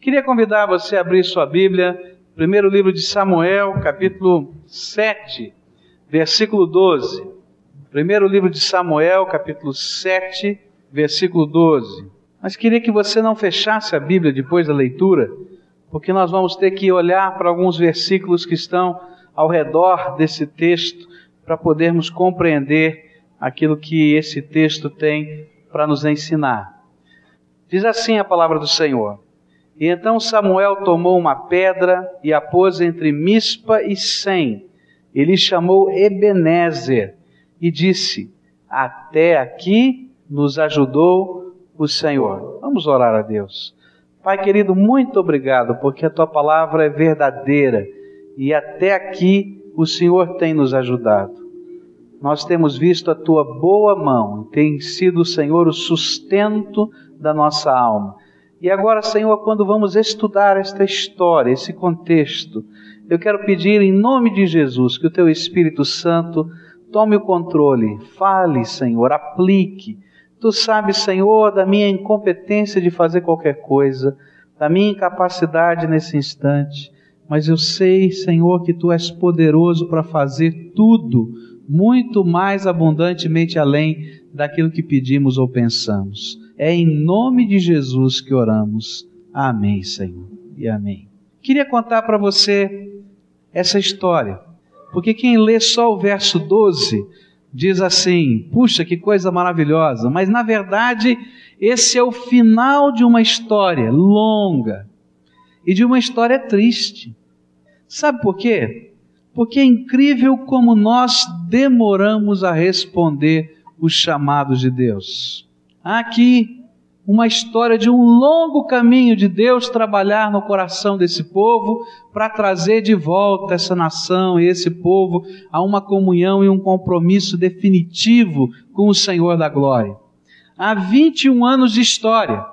Queria convidar você a abrir sua Bíblia, primeiro livro de Samuel, capítulo 7, versículo 12. Primeiro livro de Samuel, capítulo 7, versículo 12. Mas queria que você não fechasse a Bíblia depois da leitura, porque nós vamos ter que olhar para alguns versículos que estão ao redor desse texto para podermos compreender aquilo que esse texto tem para nos ensinar. Diz assim a palavra do Senhor: E então Samuel tomou uma pedra e a pôs entre Mispa e Sem. Ele chamou Ebenezer e disse: Até aqui nos ajudou o Senhor. Vamos orar a Deus. Pai querido, muito obrigado, porque a tua palavra é verdadeira e até aqui o Senhor tem nos ajudado. Nós temos visto a tua boa mão, tem sido o Senhor o sustento da nossa alma. E agora, Senhor, quando vamos estudar esta história, esse contexto, eu quero pedir em nome de Jesus que o teu Espírito Santo tome o controle, fale, Senhor, aplique. Tu sabes, Senhor, da minha incompetência de fazer qualquer coisa, da minha incapacidade nesse instante, mas eu sei, Senhor, que tu és poderoso para fazer tudo, muito mais abundantemente além daquilo que pedimos ou pensamos. É em nome de Jesus que oramos. Amém, Senhor. E amém. Queria contar para você essa história, porque quem lê só o verso 12 diz assim: puxa, que coisa maravilhosa, mas na verdade esse é o final de uma história longa e de uma história triste. Sabe por quê? Porque é incrível como nós demoramos a responder os chamados de Deus. Há aqui uma história de um longo caminho de Deus trabalhar no coração desse povo para trazer de volta essa nação e esse povo a uma comunhão e um compromisso definitivo com o Senhor da glória. Há 21 anos de história.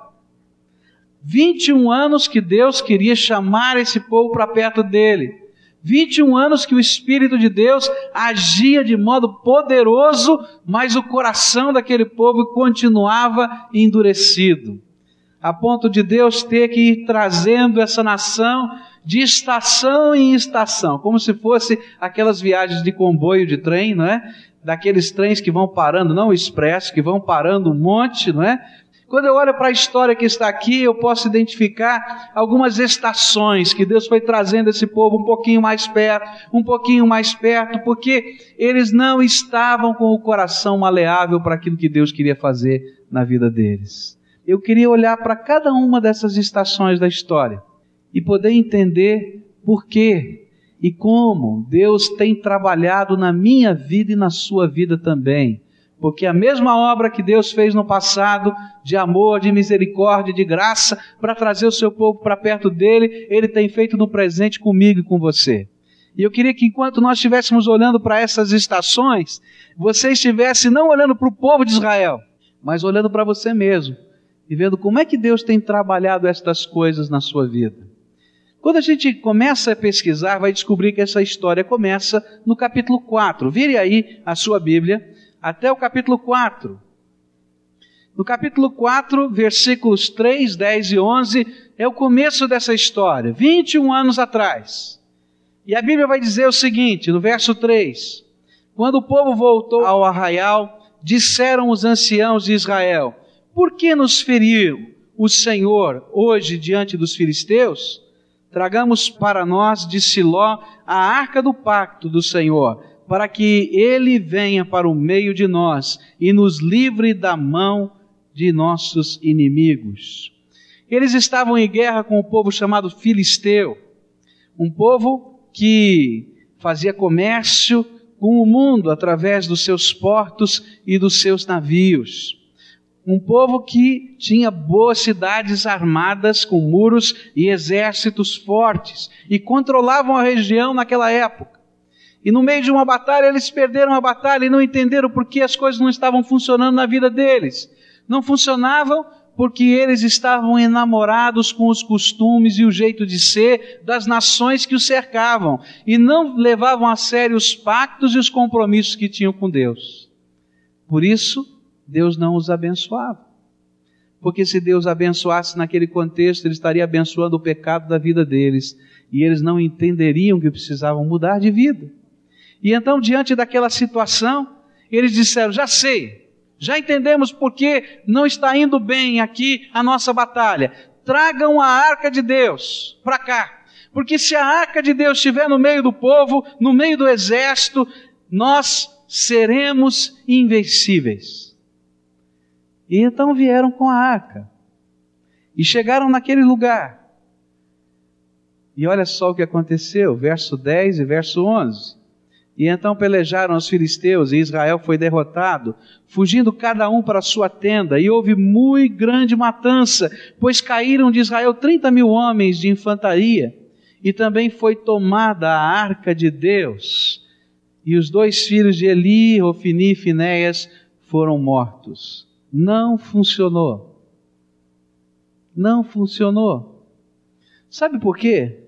21 anos que Deus queria chamar esse povo para perto dele. 21 anos que o Espírito de Deus agia de modo poderoso, mas o coração daquele povo continuava endurecido, a ponto de Deus ter que ir trazendo essa nação de estação em estação, como se fosse aquelas viagens de comboio de trem, não é? Daqueles trens que vão parando, não o expresso, que vão parando um monte, não é? Quando eu olho para a história que está aqui, eu posso identificar algumas estações que Deus foi trazendo esse povo um pouquinho mais perto, um pouquinho mais perto, porque eles não estavam com o coração maleável para aquilo que Deus queria fazer na vida deles. Eu queria olhar para cada uma dessas estações da história e poder entender por quê e como Deus tem trabalhado na minha vida e na sua vida também porque a mesma obra que Deus fez no passado, de amor, de misericórdia, de graça, para trazer o seu povo para perto dele, ele tem feito no presente comigo e com você. E eu queria que enquanto nós estivéssemos olhando para essas estações, você estivesse não olhando para o povo de Israel, mas olhando para você mesmo e vendo como é que Deus tem trabalhado estas coisas na sua vida. Quando a gente começa a pesquisar, vai descobrir que essa história começa no capítulo 4. Vire aí a sua Bíblia até o capítulo 4. No capítulo 4, versículos 3, 10 e 11, é o começo dessa história, 21 anos atrás. E a Bíblia vai dizer o seguinte, no verso 3: Quando o povo voltou ao arraial, disseram os anciãos de Israel: Por que nos feriu o Senhor hoje diante dos filisteus? Tragamos para nós de Siló a arca do pacto do Senhor para que ele venha para o meio de nós e nos livre da mão de nossos inimigos. Eles estavam em guerra com o povo chamado Filisteu, um povo que fazia comércio com o mundo através dos seus portos e dos seus navios. Um povo que tinha boas cidades armadas com muros e exércitos fortes e controlavam a região naquela época. E no meio de uma batalha, eles perderam a batalha e não entenderam por que as coisas não estavam funcionando na vida deles. Não funcionavam porque eles estavam enamorados com os costumes e o jeito de ser das nações que os cercavam e não levavam a sério os pactos e os compromissos que tinham com Deus. Por isso, Deus não os abençoava. Porque se Deus abençoasse naquele contexto, Ele estaria abençoando o pecado da vida deles. E eles não entenderiam que precisavam mudar de vida. E então, diante daquela situação, eles disseram: Já sei, já entendemos porque não está indo bem aqui a nossa batalha. Tragam a arca de Deus para cá. Porque se a arca de Deus estiver no meio do povo, no meio do exército, nós seremos invencíveis. E então vieram com a arca. E chegaram naquele lugar. E olha só o que aconteceu, verso 10 e verso 11. E então pelejaram os filisteus, e Israel foi derrotado, fugindo cada um para a sua tenda, e houve muito grande matança, pois caíram de Israel trinta mil homens de infantaria, e também foi tomada a arca de Deus, e os dois filhos de Eli, Ofini e Finéias, foram mortos. Não funcionou. Não funcionou. Sabe por quê?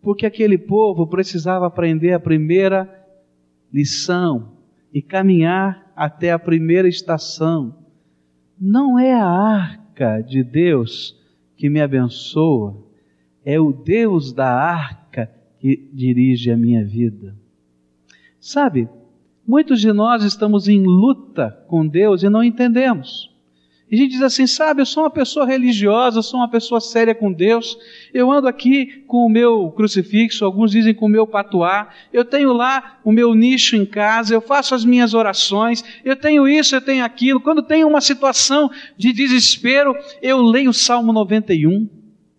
Porque aquele povo precisava aprender a primeira lição e caminhar até a primeira estação. Não é a arca de Deus que me abençoa, é o Deus da arca que dirige a minha vida. Sabe, muitos de nós estamos em luta com Deus e não entendemos. E a gente diz assim, sabe, eu sou uma pessoa religiosa, sou uma pessoa séria com Deus, eu ando aqui com o meu crucifixo, alguns dizem com o meu patuá, eu tenho lá o meu nicho em casa, eu faço as minhas orações, eu tenho isso, eu tenho aquilo. Quando tem uma situação de desespero, eu leio o Salmo 91,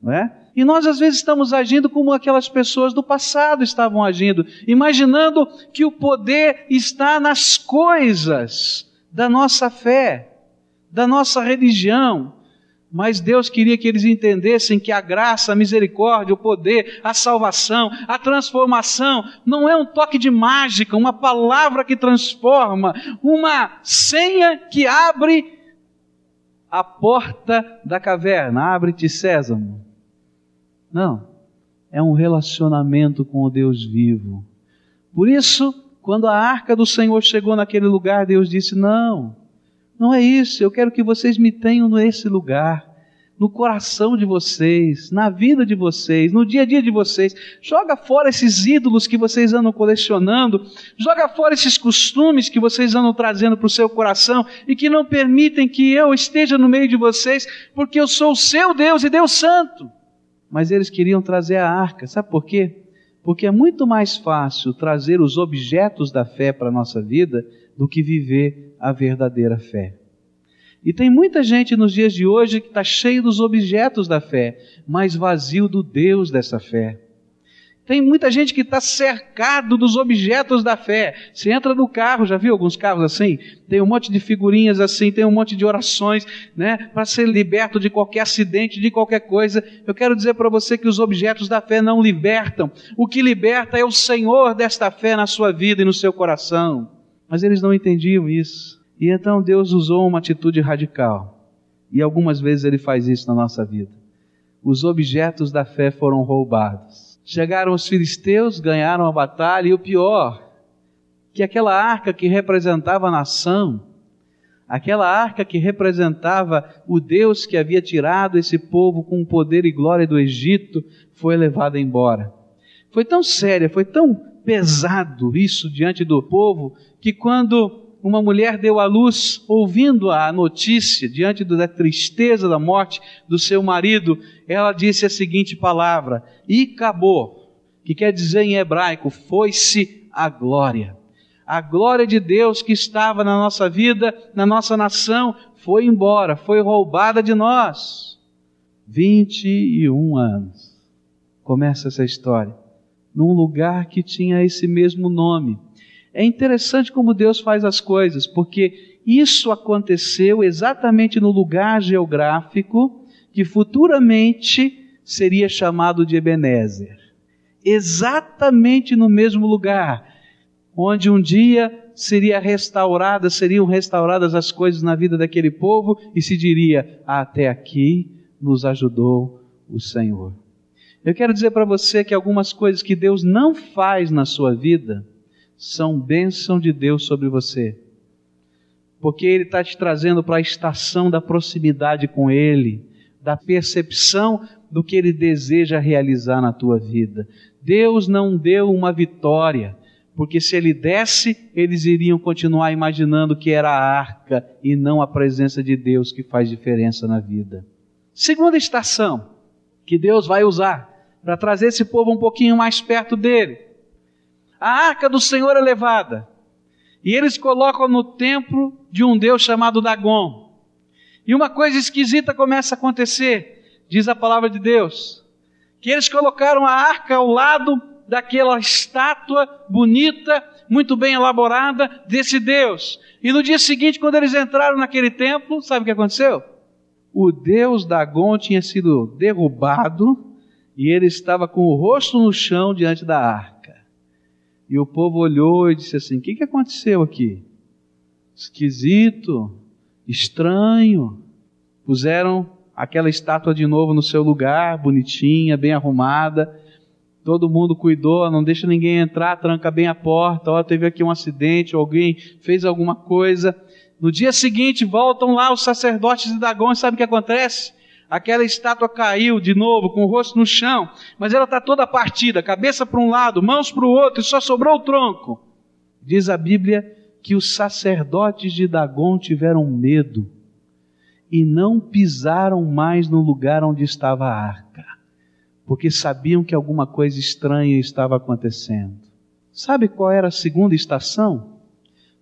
não é? E nós às vezes estamos agindo como aquelas pessoas do passado estavam agindo, imaginando que o poder está nas coisas da nossa fé da nossa religião. Mas Deus queria que eles entendessem que a graça, a misericórdia, o poder, a salvação, a transformação não é um toque de mágica, uma palavra que transforma, uma senha que abre a porta da caverna. Abre-te, Sésamo. Não. É um relacionamento com o Deus vivo. Por isso, quando a arca do Senhor chegou naquele lugar, Deus disse: Não não é isso, eu quero que vocês me tenham nesse lugar, no coração de vocês, na vida de vocês, no dia a dia de vocês. Joga fora esses ídolos que vocês andam colecionando, joga fora esses costumes que vocês andam trazendo para o seu coração e que não permitem que eu esteja no meio de vocês, porque eu sou o seu Deus e Deus Santo. Mas eles queriam trazer a arca, sabe por quê? Porque é muito mais fácil trazer os objetos da fé para a nossa vida do que viver a verdadeira fé. E tem muita gente nos dias de hoje que está cheio dos objetos da fé, mas vazio do Deus dessa fé. Tem muita gente que está cercado dos objetos da fé. Você entra no carro, já viu alguns carros assim? Tem um monte de figurinhas assim, tem um monte de orações, né? Para ser liberto de qualquer acidente, de qualquer coisa. Eu quero dizer para você que os objetos da fé não libertam. O que liberta é o Senhor desta fé na sua vida e no seu coração. Mas eles não entendiam isso. E então Deus usou uma atitude radical. E algumas vezes ele faz isso na nossa vida. Os objetos da fé foram roubados. Chegaram os filisteus, ganharam a batalha, e o pior, que aquela arca que representava a nação, aquela arca que representava o Deus que havia tirado esse povo com poder e glória do Egito, foi levada embora. Foi tão séria, foi tão pesado isso diante do povo, que quando uma mulher deu à luz, ouvindo a notícia, diante da tristeza da morte do seu marido, ela disse a seguinte palavra: e acabou, que quer dizer em hebraico, foi-se a glória. A glória de Deus que estava na nossa vida, na nossa nação, foi embora, foi roubada de nós. 21 anos. Começa essa história num lugar que tinha esse mesmo nome. É interessante como Deus faz as coisas, porque isso aconteceu exatamente no lugar geográfico que futuramente seria chamado de Ebenezer. Exatamente no mesmo lugar, onde um dia seria restaurada, seriam restauradas as coisas na vida daquele povo e se diria: até aqui nos ajudou o Senhor. Eu quero dizer para você que algumas coisas que Deus não faz na sua vida são bênção de Deus sobre você. porque Ele está te trazendo para a estação da proximidade com Ele, da percepção do que Ele deseja realizar na tua vida. Deus não deu uma vitória, porque se Ele desse, eles iriam continuar imaginando que era a arca e não a presença de Deus que faz diferença na vida. Segunda estação que Deus vai usar para trazer esse povo um pouquinho mais perto dele. A arca do Senhor é levada e eles colocam no templo de um Deus chamado Dagon. E uma coisa esquisita começa a acontecer, diz a palavra de Deus, que eles colocaram a arca ao lado daquela estátua bonita, muito bem elaborada desse Deus. E no dia seguinte, quando eles entraram naquele templo, sabe o que aconteceu? O Deus Dagon tinha sido derrubado e ele estava com o rosto no chão diante da arca. E o povo olhou e disse assim: O que, que aconteceu aqui? Esquisito, estranho. Puseram aquela estátua de novo no seu lugar, bonitinha, bem arrumada. Todo mundo cuidou, não deixa ninguém entrar, tranca bem a porta. Ó, teve aqui um acidente, alguém fez alguma coisa. No dia seguinte, voltam lá os sacerdotes de Dagon, e sabe o que acontece? Aquela estátua caiu de novo, com o rosto no chão, mas ela está toda partida, cabeça para um lado, mãos para o outro, e só sobrou o tronco. Diz a Bíblia que os sacerdotes de Dagon tiveram medo e não pisaram mais no lugar onde estava a arca, porque sabiam que alguma coisa estranha estava acontecendo. Sabe qual era a segunda estação?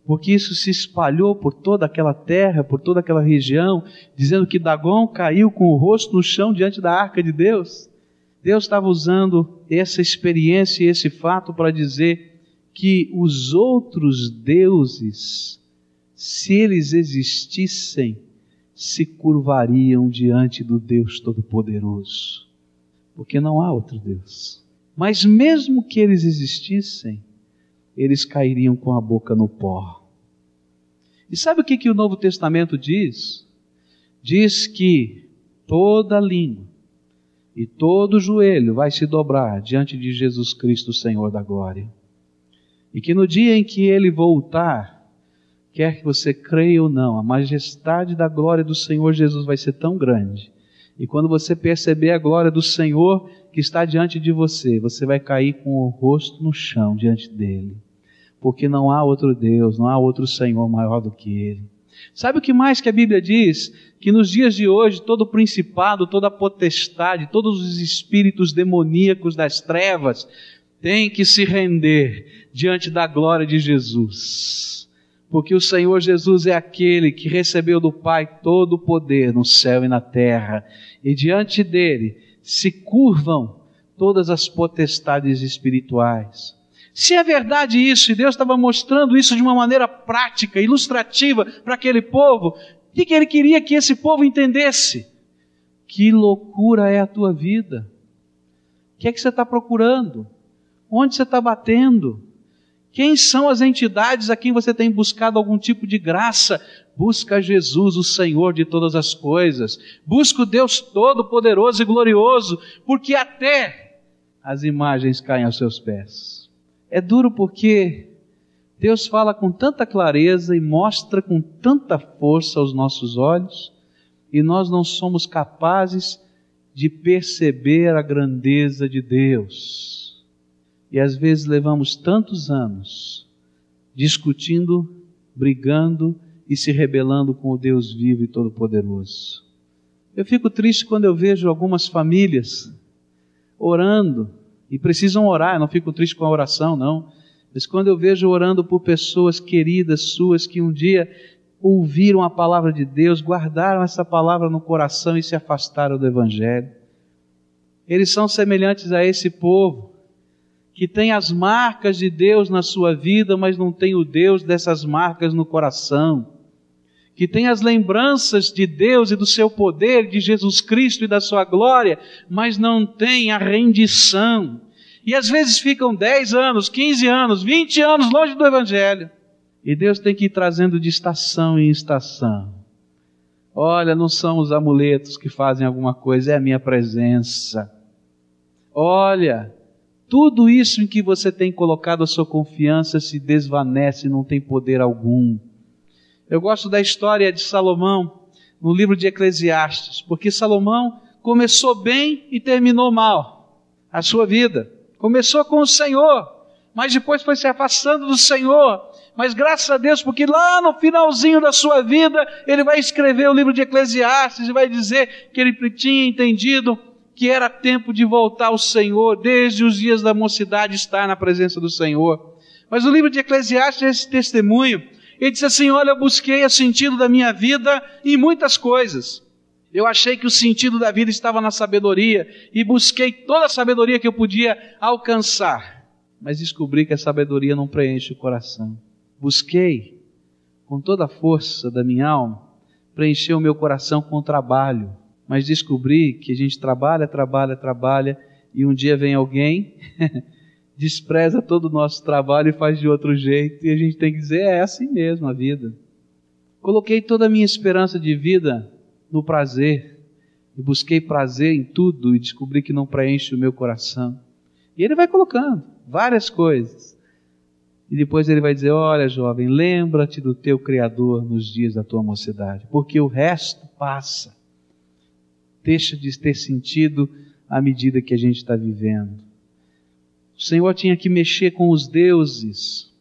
Porque isso se espalhou por toda aquela terra, por toda aquela região, dizendo que Dagon caiu com o rosto no chão diante da arca de Deus. Deus estava usando essa experiência e esse fato para dizer que os outros deuses, se eles existissem, se curvariam diante do Deus Todo-Poderoso, porque não há outro Deus. Mas mesmo que eles existissem, eles cairiam com a boca no pó. E sabe o que, que o Novo Testamento diz? Diz que toda língua e todo joelho vai se dobrar diante de Jesus Cristo, Senhor da glória. E que no dia em que ele voltar, quer que você creia ou não, a majestade da glória do Senhor Jesus vai ser tão grande. E quando você perceber a glória do Senhor que está diante de você, você vai cair com o rosto no chão diante dele porque não há outro Deus, não há outro Senhor maior do que Ele. Sabe o que mais que a Bíblia diz? Que nos dias de hoje todo principado, toda potestade, todos os espíritos demoníacos das trevas têm que se render diante da glória de Jesus. Porque o Senhor Jesus é aquele que recebeu do Pai todo o poder no céu e na terra, e diante dele se curvam todas as potestades espirituais. Se é verdade isso, e Deus estava mostrando isso de uma maneira prática, ilustrativa para aquele povo, o que, que ele queria que esse povo entendesse? Que loucura é a tua vida? O que é que você está procurando? Onde você está batendo? Quem são as entidades a quem você tem buscado algum tipo de graça? Busca Jesus, o Senhor de todas as coisas. Busca o Deus Todo-Poderoso e Glorioso, porque até as imagens caem aos seus pés. É duro porque Deus fala com tanta clareza e mostra com tanta força aos nossos olhos, e nós não somos capazes de perceber a grandeza de Deus. E às vezes levamos tantos anos discutindo, brigando e se rebelando com o Deus vivo e todo-poderoso. Eu fico triste quando eu vejo algumas famílias orando e precisam orar, eu não fico triste com a oração, não. Mas quando eu vejo orando por pessoas queridas suas que um dia ouviram a palavra de Deus, guardaram essa palavra no coração e se afastaram do Evangelho. Eles são semelhantes a esse povo, que tem as marcas de Deus na sua vida, mas não tem o Deus dessas marcas no coração que tem as lembranças de Deus e do seu poder, de Jesus Cristo e da sua glória, mas não tem a rendição. E às vezes ficam 10 anos, 15 anos, 20 anos longe do Evangelho. E Deus tem que ir trazendo de estação em estação. Olha, não são os amuletos que fazem alguma coisa, é a minha presença. Olha, tudo isso em que você tem colocado a sua confiança se desvanece, não tem poder algum. Eu gosto da história de Salomão no livro de Eclesiastes, porque Salomão começou bem e terminou mal a sua vida. Começou com o Senhor, mas depois foi se afastando do Senhor. Mas graças a Deus, porque lá no finalzinho da sua vida, ele vai escrever o livro de Eclesiastes e vai dizer que ele tinha entendido que era tempo de voltar ao Senhor, desde os dias da mocidade estar na presença do Senhor. Mas o livro de Eclesiastes é esse testemunho. Ele diz assim: Olha, eu busquei o sentido da minha vida em muitas coisas. Eu achei que o sentido da vida estava na sabedoria e busquei toda a sabedoria que eu podia alcançar. Mas descobri que a sabedoria não preenche o coração. Busquei com toda a força da minha alma preencher o meu coração com o trabalho, mas descobri que a gente trabalha, trabalha, trabalha e um dia vem alguém despreza todo o nosso trabalho e faz de outro jeito, e a gente tem que dizer: é assim mesmo a vida. Coloquei toda a minha esperança de vida no prazer, e busquei prazer em tudo e descobri que não preenche o meu coração. E ele vai colocando várias coisas. E depois ele vai dizer: Olha, jovem, lembra-te do teu Criador nos dias da tua mocidade, porque o resto passa. Deixa de ter sentido à medida que a gente está vivendo. O Senhor tinha que mexer com os deuses.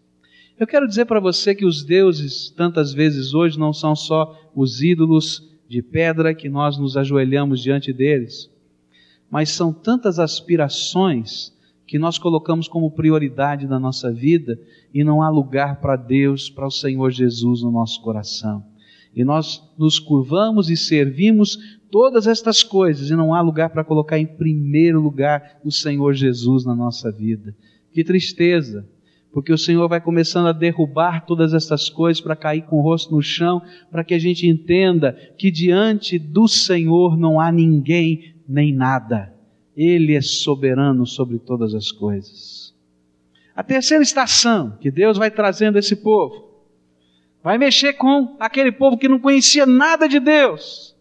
Eu quero dizer para você que os deuses, tantas vezes hoje, não são só os ídolos de pedra que nós nos ajoelhamos diante deles, mas são tantas aspirações que nós colocamos como prioridade na nossa vida e não há lugar para Deus, para o Senhor Jesus no nosso coração. E nós nos curvamos e servimos todas estas coisas e não há lugar para colocar em primeiro lugar o Senhor Jesus na nossa vida. Que tristeza, porque o Senhor vai começando a derrubar todas estas coisas para cair com o rosto no chão, para que a gente entenda que diante do Senhor não há ninguém nem nada. Ele é soberano sobre todas as coisas. A terceira estação que Deus vai trazendo esse povo, vai mexer com aquele povo que não conhecia nada de Deus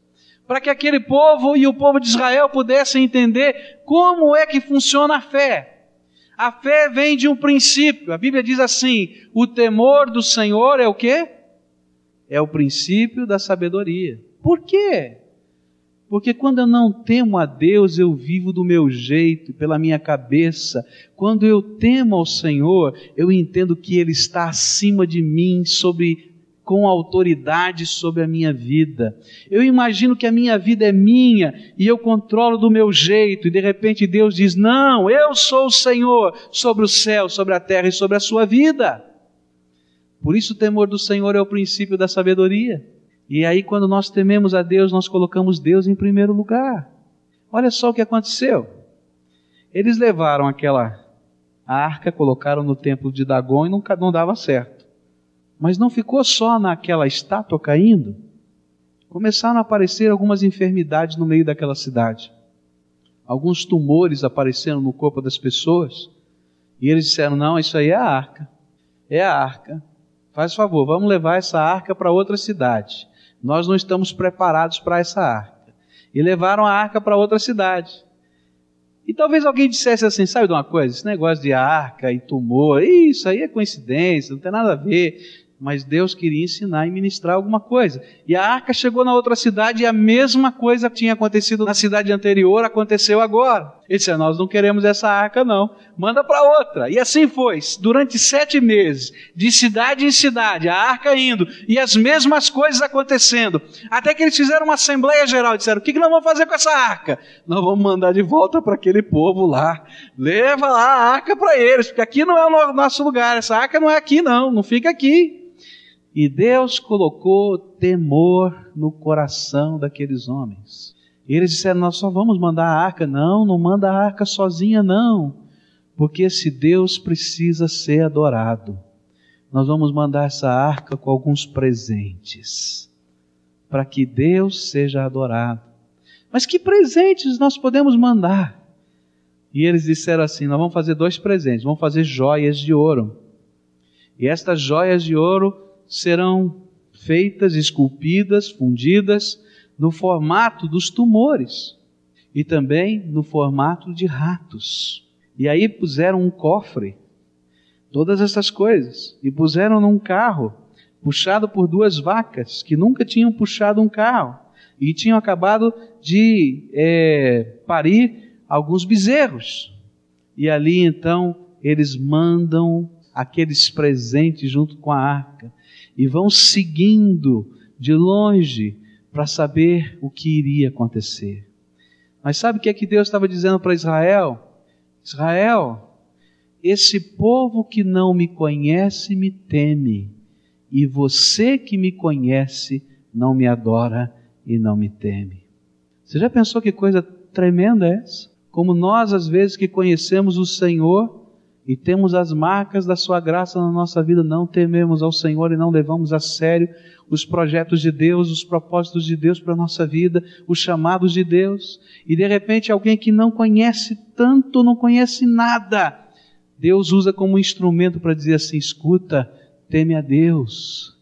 para que aquele povo e o povo de Israel pudessem entender como é que funciona a fé. A fé vem de um princípio. A Bíblia diz assim: o temor do Senhor é o quê? É o princípio da sabedoria. Por quê? Porque quando eu não temo a Deus, eu vivo do meu jeito, pela minha cabeça. Quando eu temo ao Senhor, eu entendo que Ele está acima de mim, sobre com autoridade sobre a minha vida. Eu imagino que a minha vida é minha e eu controlo do meu jeito, e de repente Deus diz: Não, eu sou o Senhor sobre o céu, sobre a terra e sobre a sua vida. Por isso o temor do Senhor é o princípio da sabedoria. E aí, quando nós tememos a Deus, nós colocamos Deus em primeiro lugar. Olha só o que aconteceu. Eles levaram aquela arca, colocaram no templo de Dagon e não, não dava certo. Mas não ficou só naquela estátua caindo. Começaram a aparecer algumas enfermidades no meio daquela cidade. Alguns tumores apareceram no corpo das pessoas. E eles disseram: Não, isso aí é a arca. É a arca. Faz favor, vamos levar essa arca para outra cidade. Nós não estamos preparados para essa arca. E levaram a arca para outra cidade. E talvez alguém dissesse assim: sabe de uma coisa? Esse negócio de arca e tumor, isso aí é coincidência, não tem nada a ver mas Deus queria ensinar e ministrar alguma coisa. E a arca chegou na outra cidade e a mesma coisa que tinha acontecido na cidade anterior aconteceu agora. Ele disse: Nós não queremos essa arca, não. Manda para outra. E assim foi. Durante sete meses, de cidade em cidade, a arca indo e as mesmas coisas acontecendo. Até que eles fizeram uma assembleia geral e disseram: O que, que nós vamos fazer com essa arca? Nós vamos mandar de volta para aquele povo lá. Leva lá a arca para eles, porque aqui não é o nosso lugar. Essa arca não é aqui, não. Não fica aqui. E Deus colocou temor no coração daqueles homens. E eles disseram: Nós só vamos mandar a arca. Não, não manda a arca sozinha, não. Porque esse Deus precisa ser adorado. Nós vamos mandar essa arca com alguns presentes. Para que Deus seja adorado. Mas que presentes nós podemos mandar? E eles disseram assim: Nós vamos fazer dois presentes. Vamos fazer joias de ouro. E estas joias de ouro serão feitas, esculpidas, fundidas no formato dos tumores e também no formato de ratos. E aí puseram um cofre, todas essas coisas, e puseram num carro puxado por duas vacas que nunca tinham puxado um carro e tinham acabado de é, parir alguns bezerros. E ali então eles mandam aqueles presentes junto com a arca e vão seguindo de longe para saber o que iria acontecer. Mas sabe o que é que Deus estava dizendo para Israel? Israel, esse povo que não me conhece me teme, e você que me conhece não me adora e não me teme. Você já pensou que coisa tremenda é essa? Como nós, às vezes, que conhecemos o Senhor, e temos as marcas da Sua graça na nossa vida, não tememos ao Senhor e não levamos a sério os projetos de Deus, os propósitos de Deus para a nossa vida, os chamados de Deus. E de repente alguém que não conhece tanto, não conhece nada, Deus usa como instrumento para dizer assim: escuta, teme a Deus,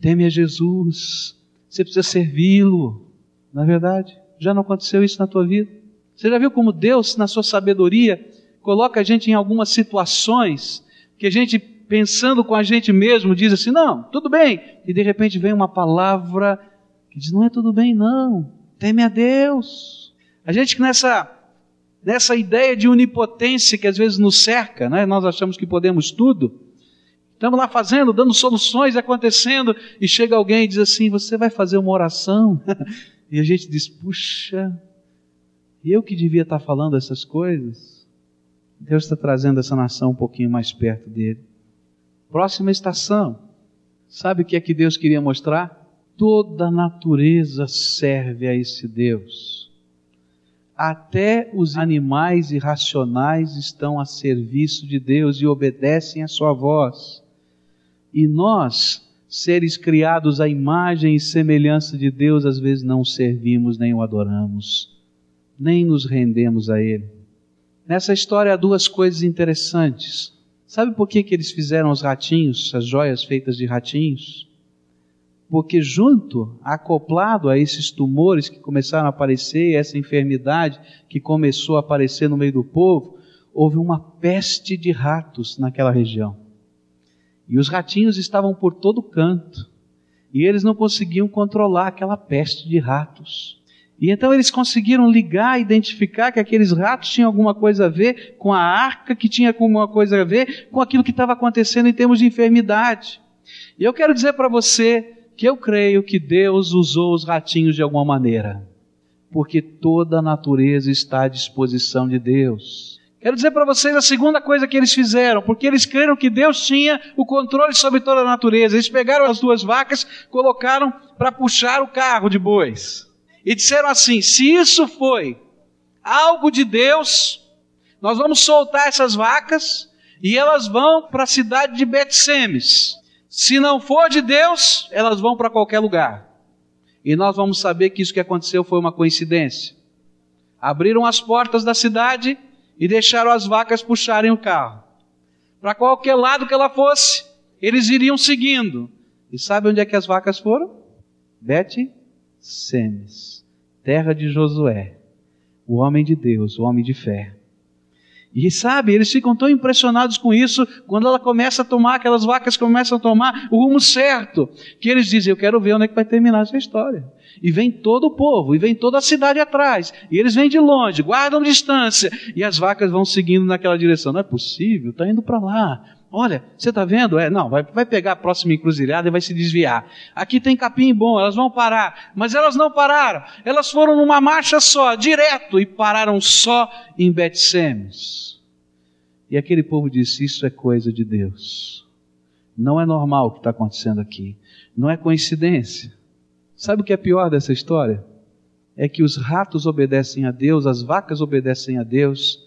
teme a Jesus, você precisa servi-lo. Na é verdade, já não aconteceu isso na tua vida? Você já viu como Deus, na sua sabedoria, coloca a gente em algumas situações que a gente, pensando com a gente mesmo, diz assim: não, tudo bem. E de repente vem uma palavra que diz: não é tudo bem, não. Teme a Deus. A gente que nessa, nessa ideia de onipotência que às vezes nos cerca, né? nós achamos que podemos tudo. Estamos lá fazendo, dando soluções, acontecendo, e chega alguém e diz assim: Você vai fazer uma oração? e a gente diz: Puxa, eu que devia estar falando essas coisas. Deus está trazendo essa nação um pouquinho mais perto dele. Próxima estação. Sabe o que é que Deus queria mostrar? Toda a natureza serve a esse Deus. Até os animais irracionais estão a serviço de Deus e obedecem a sua voz. E nós, seres criados à imagem e semelhança de Deus, às vezes não servimos nem o adoramos, nem nos rendemos a Ele. Nessa história há duas coisas interessantes. Sabe por que, que eles fizeram os ratinhos, as joias feitas de ratinhos? Porque junto, acoplado a esses tumores que começaram a aparecer, essa enfermidade que começou a aparecer no meio do povo, houve uma peste de ratos naquela região. E os ratinhos estavam por todo canto. E eles não conseguiam controlar aquela peste de ratos. E então eles conseguiram ligar, identificar que aqueles ratos tinham alguma coisa a ver com a arca, que tinha alguma coisa a ver com aquilo que estava acontecendo em termos de enfermidade. E eu quero dizer para você que eu creio que Deus usou os ratinhos de alguma maneira, porque toda a natureza está à disposição de Deus. Quero dizer para vocês a segunda coisa que eles fizeram, porque eles creram que Deus tinha o controle sobre toda a natureza. Eles pegaram as duas vacas, colocaram para puxar o carro de bois e disseram assim: se isso foi algo de Deus, nós vamos soltar essas vacas e elas vão para a cidade de Betsemes. Se não for de Deus, elas vão para qualquer lugar. E nós vamos saber que isso que aconteceu foi uma coincidência. Abriram as portas da cidade e deixaram as vacas puxarem o carro. Para qualquer lado que ela fosse, eles iriam seguindo. E sabe onde é que as vacas foram? Bet Semes terra de Josué, o homem de Deus, o homem de fé. E sabe, eles ficam tão impressionados com isso, quando ela começa a tomar, aquelas vacas começam a tomar o rumo certo, que eles dizem: Eu quero ver onde é que vai terminar essa história. E vem todo o povo, e vem toda a cidade atrás, e eles vêm de longe, guardam distância, e as vacas vão seguindo naquela direção. Não é possível, está indo para lá. Olha, você está vendo? É, não, vai, vai pegar a próxima encruzilhada e vai se desviar. Aqui tem capim bom, elas vão parar. Mas elas não pararam. Elas foram numa marcha só, direto, e pararam só em Betsemes. E aquele povo disse: Isso é coisa de Deus. Não é normal o que está acontecendo aqui. Não é coincidência. Sabe o que é pior dessa história? É que os ratos obedecem a Deus, as vacas obedecem a Deus,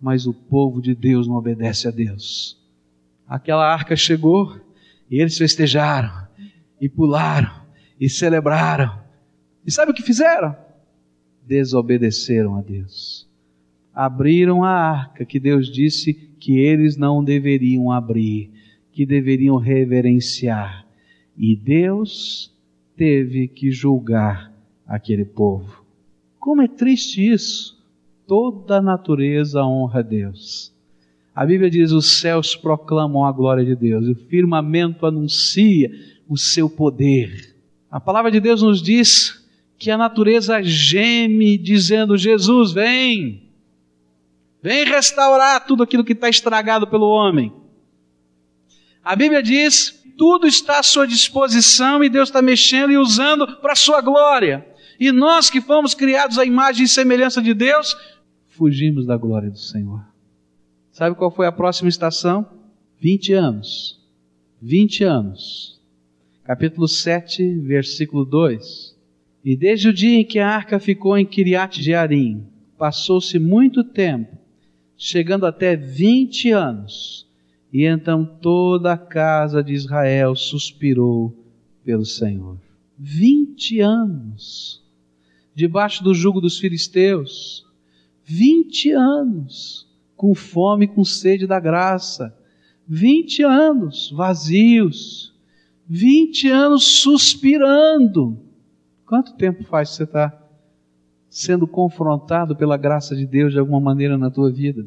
mas o povo de Deus não obedece a Deus aquela arca chegou e eles festejaram e pularam e celebraram. E sabe o que fizeram? Desobedeceram a Deus. Abriram a arca que Deus disse que eles não deveriam abrir, que deveriam reverenciar. E Deus teve que julgar aquele povo. Como é triste isso! Toda a natureza honra a Deus. A Bíblia diz: os céus proclamam a glória de Deus, o firmamento anuncia o seu poder. A palavra de Deus nos diz que a natureza geme, dizendo: Jesus, vem, vem restaurar tudo aquilo que está estragado pelo homem. A Bíblia diz: tudo está à sua disposição e Deus está mexendo e usando para a sua glória. E nós que fomos criados à imagem e semelhança de Deus, fugimos da glória do Senhor. Sabe qual foi a próxima estação? 20 anos. 20 anos. Capítulo 7, versículo 2. E desde o dia em que a arca ficou em Kiriat Jearim, passou-se muito tempo, chegando até 20 anos. E então toda a casa de Israel suspirou pelo Senhor. 20 anos debaixo do jugo dos filisteus. 20 anos com fome, com sede da graça. 20 anos vazios. 20 anos suspirando. Quanto tempo faz que você está sendo confrontado pela graça de Deus de alguma maneira na tua vida?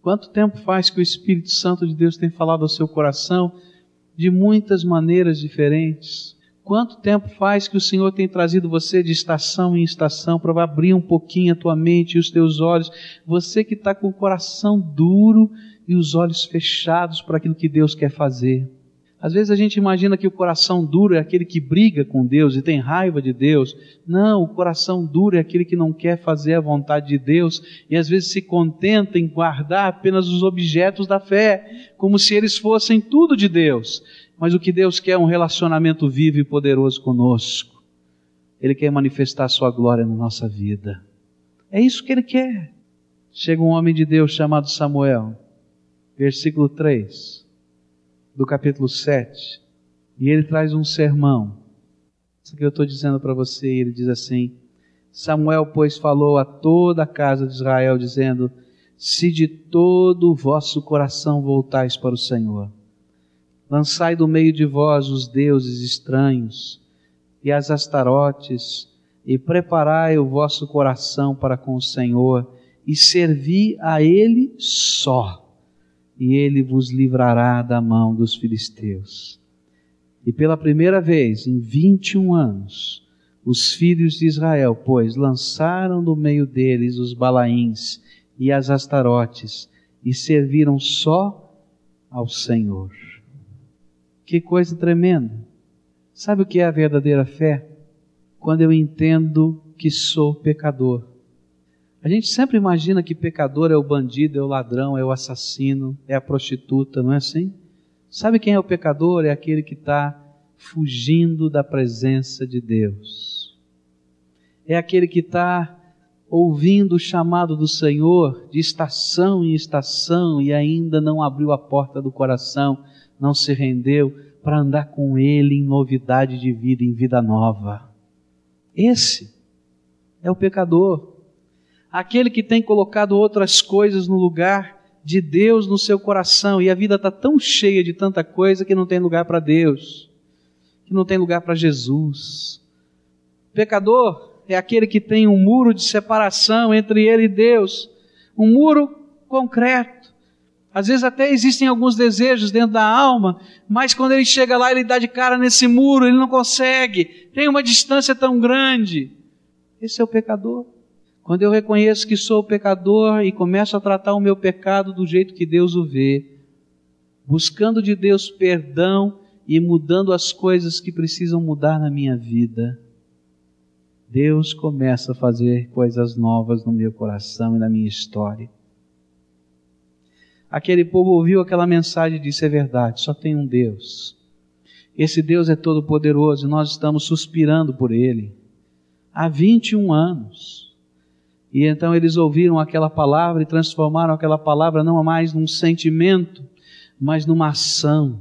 Quanto tempo faz que o Espírito Santo de Deus tem falado ao seu coração de muitas maneiras diferentes? Quanto tempo faz que o Senhor tem trazido você de estação em estação para abrir um pouquinho a tua mente e os teus olhos? Você que está com o coração duro e os olhos fechados para aquilo que Deus quer fazer. Às vezes a gente imagina que o coração duro é aquele que briga com Deus e tem raiva de Deus. Não, o coração duro é aquele que não quer fazer a vontade de Deus e às vezes se contenta em guardar apenas os objetos da fé, como se eles fossem tudo de Deus. Mas o que Deus quer é um relacionamento vivo e poderoso conosco. Ele quer manifestar sua glória na nossa vida. É isso que ele quer. Chega um homem de Deus chamado Samuel, versículo 3 do capítulo 7, e ele traz um sermão. Isso que eu estou dizendo para você, ele diz assim: Samuel, pois, falou a toda a casa de Israel, dizendo: Se de todo o vosso coração voltais para o Senhor, Lançai do meio de vós os deuses estranhos e as astarotes, e preparai o vosso coração para com o Senhor, e servi a Ele só, e Ele vos livrará da mão dos filisteus. E pela primeira vez em vinte e um anos, os filhos de Israel, pois, lançaram do meio deles os balaíns e as astarotes, e serviram só ao Senhor. Que coisa tremenda. Sabe o que é a verdadeira fé? Quando eu entendo que sou pecador. A gente sempre imagina que pecador é o bandido, é o ladrão, é o assassino, é a prostituta, não é assim? Sabe quem é o pecador? É aquele que está fugindo da presença de Deus. É aquele que está ouvindo o chamado do Senhor de estação em estação e ainda não abriu a porta do coração não se rendeu para andar com Ele em novidade de vida, em vida nova. Esse é o pecador. Aquele que tem colocado outras coisas no lugar de Deus no seu coração e a vida está tão cheia de tanta coisa que não tem lugar para Deus, que não tem lugar para Jesus. Pecador é aquele que tem um muro de separação entre ele e Deus, um muro concreto às vezes até existem alguns desejos dentro da alma, mas quando ele chega lá, ele dá de cara nesse muro, ele não consegue, tem uma distância tão grande. Esse é o pecador. Quando eu reconheço que sou pecador e começo a tratar o meu pecado do jeito que Deus o vê, buscando de Deus perdão e mudando as coisas que precisam mudar na minha vida, Deus começa a fazer coisas novas no meu coração e na minha história. Aquele povo ouviu aquela mensagem e disse: É verdade, só tem um Deus. Esse Deus é todo-poderoso e nós estamos suspirando por Ele há 21 anos. E então eles ouviram aquela palavra e transformaram aquela palavra não mais num sentimento, mas numa ação.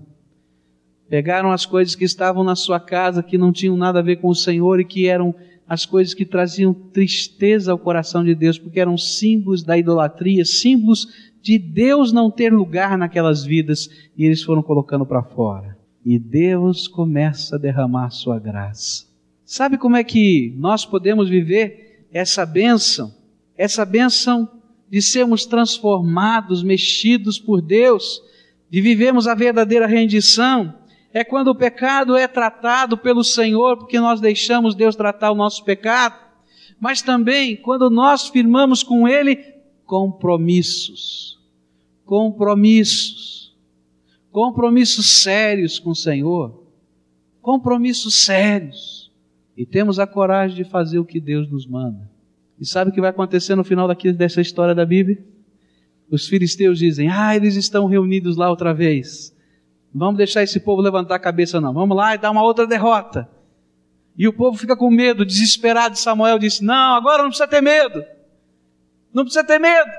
Pegaram as coisas que estavam na sua casa, que não tinham nada a ver com o Senhor e que eram as coisas que traziam tristeza ao coração de Deus, porque eram símbolos da idolatria, símbolos de Deus não ter lugar naquelas vidas e eles foram colocando para fora. E Deus começa a derramar sua graça. Sabe como é que nós podemos viver essa bênção? Essa bênção de sermos transformados, mexidos por Deus, de vivermos a verdadeira rendição, é quando o pecado é tratado pelo Senhor, porque nós deixamos Deus tratar o nosso pecado, mas também quando nós firmamos com Ele compromissos. Compromissos. Compromissos sérios com o Senhor. Compromissos sérios. E temos a coragem de fazer o que Deus nos manda. E sabe o que vai acontecer no final daqui, dessa história da Bíblia? Os filisteus dizem: Ah, eles estão reunidos lá outra vez. Vamos deixar esse povo levantar a cabeça, não. Vamos lá e dar uma outra derrota. E o povo fica com medo, desesperado. Samuel disse: Não, agora não precisa ter medo. Não precisa ter medo.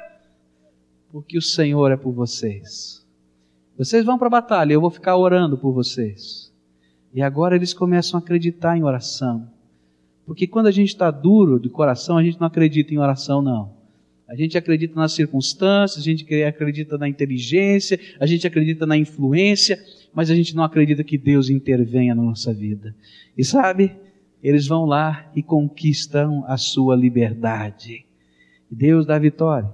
Porque o Senhor é por vocês. Vocês vão para a batalha, eu vou ficar orando por vocês. E agora eles começam a acreditar em oração. Porque quando a gente está duro de coração, a gente não acredita em oração, não. A gente acredita nas circunstâncias, a gente acredita na inteligência, a gente acredita na influência, mas a gente não acredita que Deus intervenha na nossa vida. E sabe, eles vão lá e conquistam a sua liberdade. Deus dá vitória.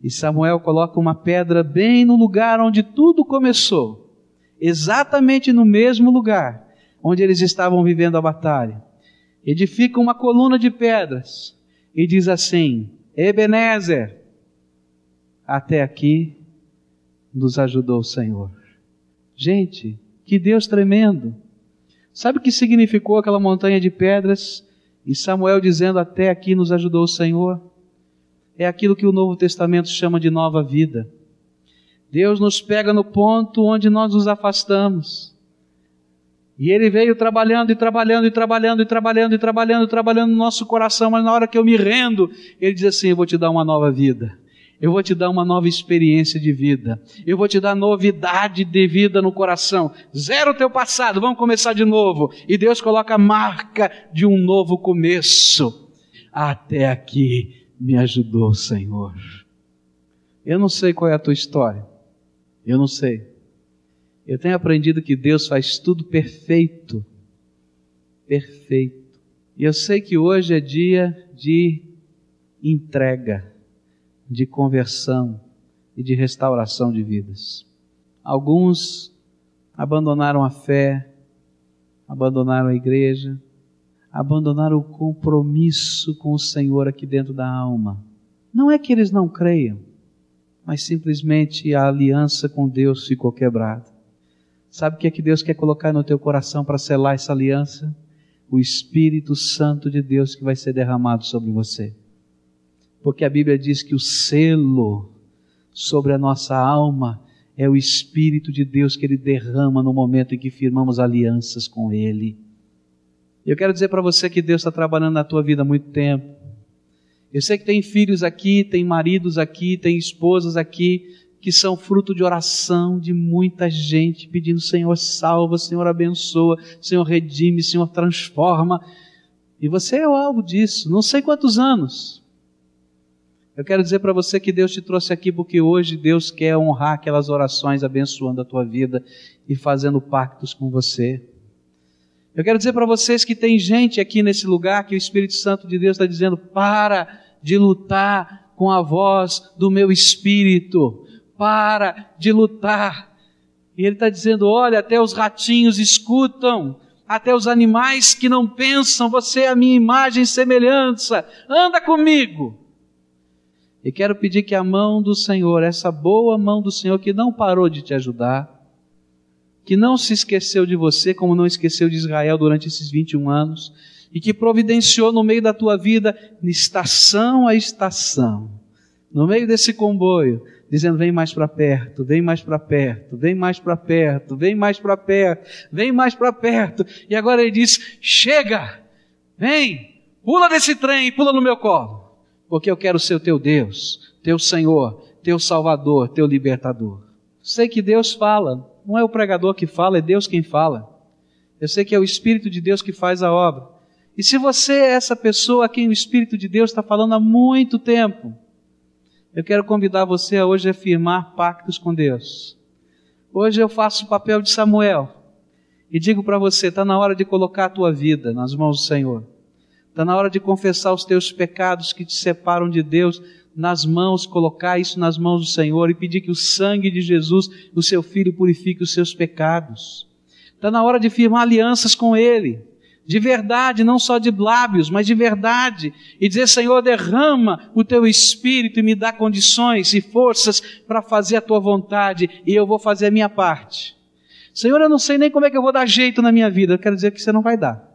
E Samuel coloca uma pedra bem no lugar onde tudo começou, exatamente no mesmo lugar onde eles estavam vivendo a batalha. Edifica uma coluna de pedras e diz assim: Ebenezer, até aqui nos ajudou o Senhor. Gente, que Deus tremendo! Sabe o que significou aquela montanha de pedras e Samuel dizendo: Até aqui nos ajudou o Senhor? É aquilo que o Novo Testamento chama de nova vida. Deus nos pega no ponto onde nós nos afastamos. E ele veio trabalhando e trabalhando e trabalhando e trabalhando e trabalhando trabalhando no nosso coração, mas na hora que eu me rendo, ele diz assim: Eu vou te dar uma nova vida. Eu vou te dar uma nova experiência de vida. Eu vou te dar novidade de vida no coração. Zero o teu passado, vamos começar de novo. E Deus coloca a marca de um novo começo. Até aqui me ajudou Senhor. Eu não sei qual é a tua história. Eu não sei. Eu tenho aprendido que Deus faz tudo perfeito. Perfeito. E eu sei que hoje é dia de entrega, de conversão e de restauração de vidas. Alguns abandonaram a fé, abandonaram a igreja, abandonaram o compromisso com o Senhor aqui dentro da alma. Não é que eles não creiam, mas simplesmente a aliança com Deus ficou quebrada. Sabe o que é que Deus quer colocar no teu coração para selar essa aliança? O Espírito Santo de Deus que vai ser derramado sobre você. Porque a Bíblia diz que o selo sobre a nossa alma é o Espírito de Deus que Ele derrama no momento em que firmamos alianças com Ele. Eu quero dizer para você que Deus está trabalhando na tua vida há muito tempo. Eu sei que tem filhos aqui, tem maridos aqui, tem esposas aqui, que são fruto de oração de muita gente pedindo: Senhor, salva, Senhor, abençoa, Senhor, redime, Senhor, transforma. E você é o alvo disso, não sei quantos anos. Eu quero dizer para você que Deus te trouxe aqui porque hoje Deus quer honrar aquelas orações abençoando a tua vida e fazendo pactos com você. Eu quero dizer para vocês que tem gente aqui nesse lugar que o Espírito Santo de Deus está dizendo: para de lutar com a voz do meu espírito para de lutar. E ele está dizendo: olha, até os ratinhos escutam, até os animais que não pensam, você é a minha imagem e semelhança, anda comigo. E quero pedir que a mão do Senhor, essa boa mão do Senhor que não parou de te ajudar, que não se esqueceu de você, como não esqueceu de Israel durante esses 21 anos, e que providenciou no meio da tua vida, estação a estação, no meio desse comboio, dizendo: vem mais para perto, vem mais para perto, vem mais para perto, vem mais para perto, vem mais para perto. E agora ele diz: chega, vem, pula desse trem e pula no meu colo, porque eu quero ser o teu Deus, teu Senhor, teu Salvador, teu libertador. Sei que Deus fala, não é o pregador que fala, é Deus quem fala. Eu sei que é o Espírito de Deus que faz a obra. E se você é essa pessoa a quem o Espírito de Deus está falando há muito tempo, eu quero convidar você a hoje a firmar pactos com Deus. Hoje eu faço o papel de Samuel e digo para você: está na hora de colocar a tua vida nas mãos do Senhor. Está na hora de confessar os teus pecados que te separam de Deus nas mãos, colocar isso nas mãos do Senhor e pedir que o sangue de Jesus, o seu Filho, purifique os seus pecados. Está na hora de firmar alianças com Ele. De verdade, não só de lábios, mas de verdade. E dizer, Senhor, derrama o teu espírito e me dá condições e forças para fazer a tua vontade e eu vou fazer a minha parte. Senhor, eu não sei nem como é que eu vou dar jeito na minha vida. Eu quero dizer que você não vai dar.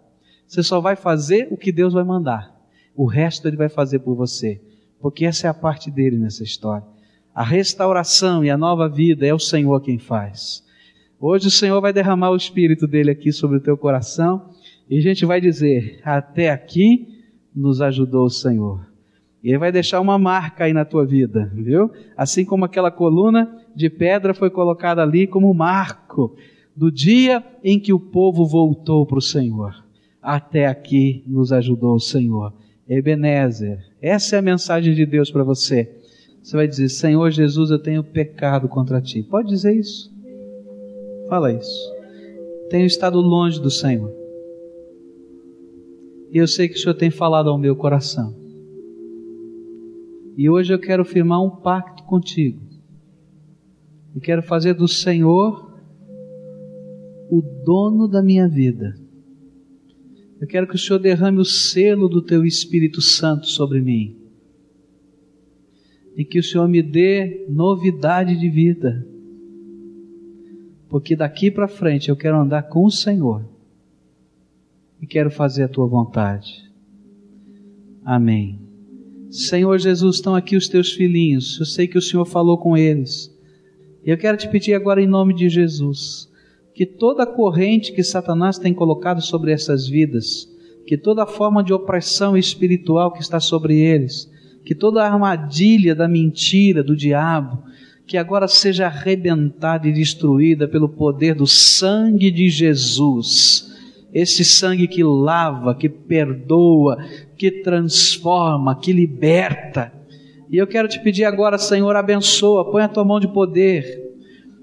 Você só vai fazer o que Deus vai mandar. O resto Ele vai fazer por você. Porque essa é a parte dele nessa história. A restauração e a nova vida é o Senhor quem faz. Hoje o Senhor vai derramar o Espírito dele aqui sobre o teu coração e a gente vai dizer: até aqui nos ajudou o Senhor. E ele vai deixar uma marca aí na tua vida, viu? Assim como aquela coluna de pedra foi colocada ali como marco do dia em que o povo voltou para o Senhor. Até aqui nos ajudou o Senhor. Ebenezer, essa é a mensagem de Deus para você. Você vai dizer: Senhor Jesus, eu tenho pecado contra ti. Pode dizer isso? Fala isso. Tenho estado longe do Senhor. E eu sei que o Senhor tem falado ao meu coração. E hoje eu quero firmar um pacto contigo. E quero fazer do Senhor o dono da minha vida. Eu quero que o Senhor derrame o selo do teu Espírito Santo sobre mim. E que o Senhor me dê novidade de vida. Porque daqui para frente eu quero andar com o Senhor. E quero fazer a tua vontade. Amém. Senhor Jesus, estão aqui os teus filhinhos. Eu sei que o Senhor falou com eles. E eu quero te pedir agora em nome de Jesus que toda corrente que Satanás tem colocado sobre essas vidas, que toda forma de opressão espiritual que está sobre eles, que toda armadilha da mentira, do diabo, que agora seja arrebentada e destruída pelo poder do sangue de Jesus. Esse sangue que lava, que perdoa, que transforma, que liberta. E eu quero te pedir agora, Senhor, abençoa, põe a tua mão de poder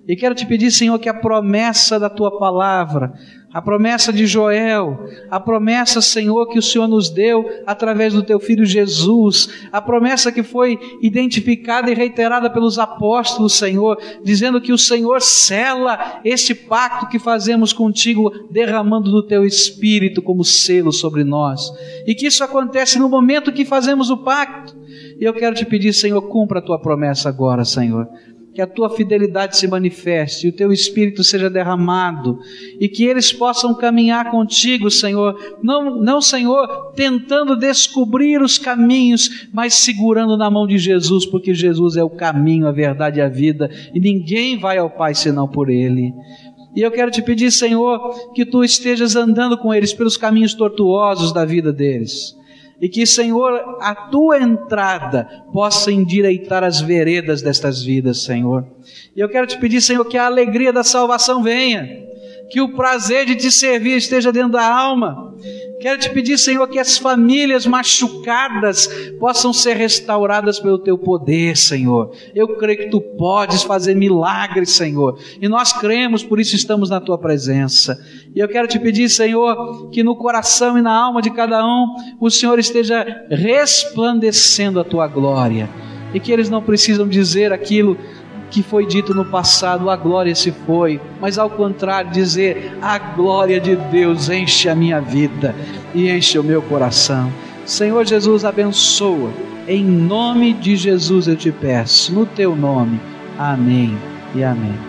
e quero te pedir, Senhor, que a promessa da tua palavra, a promessa de Joel, a promessa, Senhor, que o Senhor nos deu através do teu filho Jesus, a promessa que foi identificada e reiterada pelos apóstolos, Senhor, dizendo que o Senhor cela este pacto que fazemos contigo, derramando do teu espírito como selo sobre nós. E que isso acontece no momento que fazemos o pacto. E eu quero te pedir, Senhor, cumpra a tua promessa agora, Senhor que a tua fidelidade se manifeste, e o teu espírito seja derramado, e que eles possam caminhar contigo, Senhor. Não, não, Senhor, tentando descobrir os caminhos, mas segurando na mão de Jesus, porque Jesus é o caminho, a verdade e a vida, e ninguém vai ao Pai senão por Ele. E eu quero te pedir, Senhor, que tu estejas andando com eles pelos caminhos tortuosos da vida deles e que, Senhor, a tua entrada possa endireitar as veredas destas vidas, Senhor. E eu quero te pedir, Senhor, que a alegria da salvação venha, que o prazer de te servir esteja dentro da alma, Quero te pedir, Senhor, que as famílias machucadas possam ser restauradas pelo teu poder, Senhor. Eu creio que tu podes fazer milagres, Senhor. E nós cremos, por isso estamos na tua presença. E eu quero te pedir, Senhor, que no coração e na alma de cada um, o Senhor esteja resplandecendo a tua glória. E que eles não precisam dizer aquilo que foi dito no passado, a glória se foi, mas ao contrário, dizer: a glória de Deus enche a minha vida e enche o meu coração. Senhor Jesus, abençoa, em nome de Jesus eu te peço, no teu nome. Amém e amém.